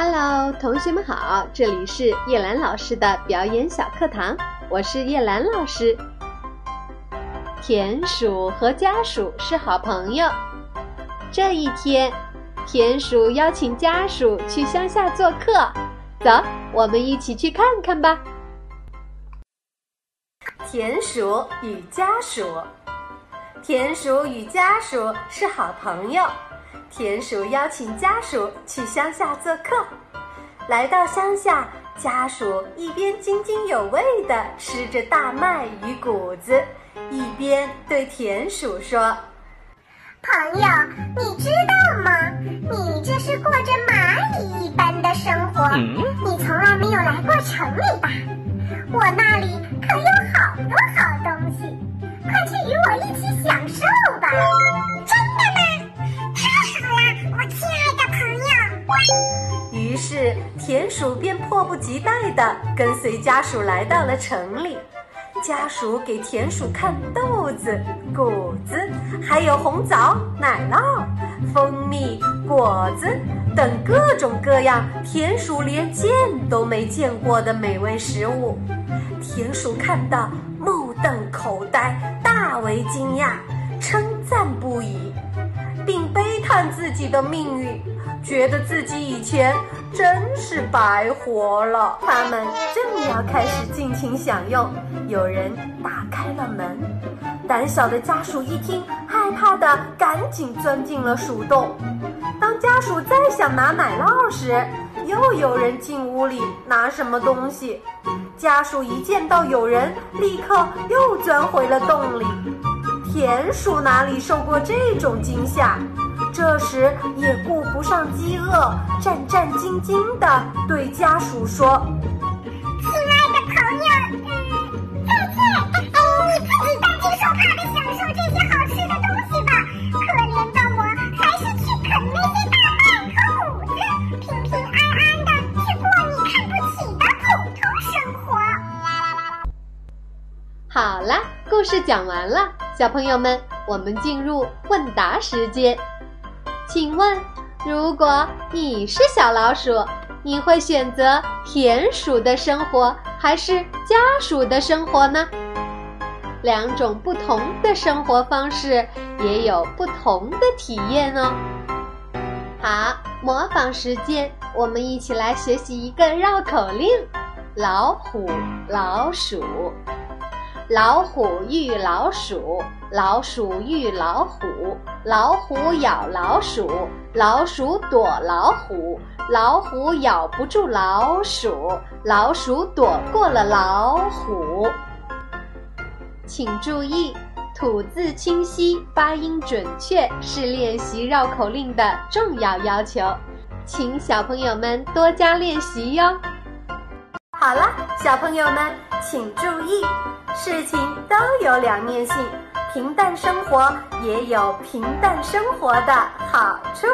Hello，同学们好，这里是叶兰老师的表演小课堂，我是叶兰老师。田鼠和家鼠是好朋友。这一天，田鼠邀请家鼠去乡下做客，走，我们一起去看看吧。田鼠与家鼠，田鼠与家鼠是好朋友。田鼠邀请家鼠去乡下做客，来到乡下，家鼠一边津津有味地吃着大麦与谷子，一边对田鼠说：“朋友，你知道吗？你这是过着蚂蚁一般的生活，你从来没有来过城里吧？我那快去与我一起享受吧！”真的吗？太好了，我亲爱的朋友于是，田鼠便迫不及待地跟随家鼠来到了城里。家鼠给田鼠看豆子、谷子，还有红枣、奶酪、蜂蜜、果子等各种各样田鼠连见都没见过的美味食物。田鼠看到，目瞪口呆，大为惊讶，称赞不已，并悲叹自己的命运。觉得自己以前真是白活了。他们正要开始尽情享用，有人打开了门。胆小的家鼠一听，害怕的赶紧钻进了鼠洞。当家鼠再想拿奶酪时，又有人进屋里拿什么东西。家鼠一见到有人，立刻又钻回了洞里。田鼠哪里受过这种惊吓？这时也顾不上饥饿，战战兢兢地对家鼠说：“故事讲完了，小朋友们，我们进入问答时间。请问，如果你是小老鼠，你会选择田鼠的生活还是家鼠的生活呢？两种不同的生活方式也有不同的体验哦。好，模仿时间，我们一起来学习一个绕口令：老虎、老鼠。老虎遇老鼠，老鼠遇老虎，老虎咬老鼠，老鼠躲老虎，老虎咬不住老鼠，老鼠躲过了老虎。请注意，吐字清晰，发音准确是练习绕口令的重要要求，请小朋友们多加练习哟。好了，小朋友们请注意。事情都有两面性，平淡生活也有平淡生活的好处。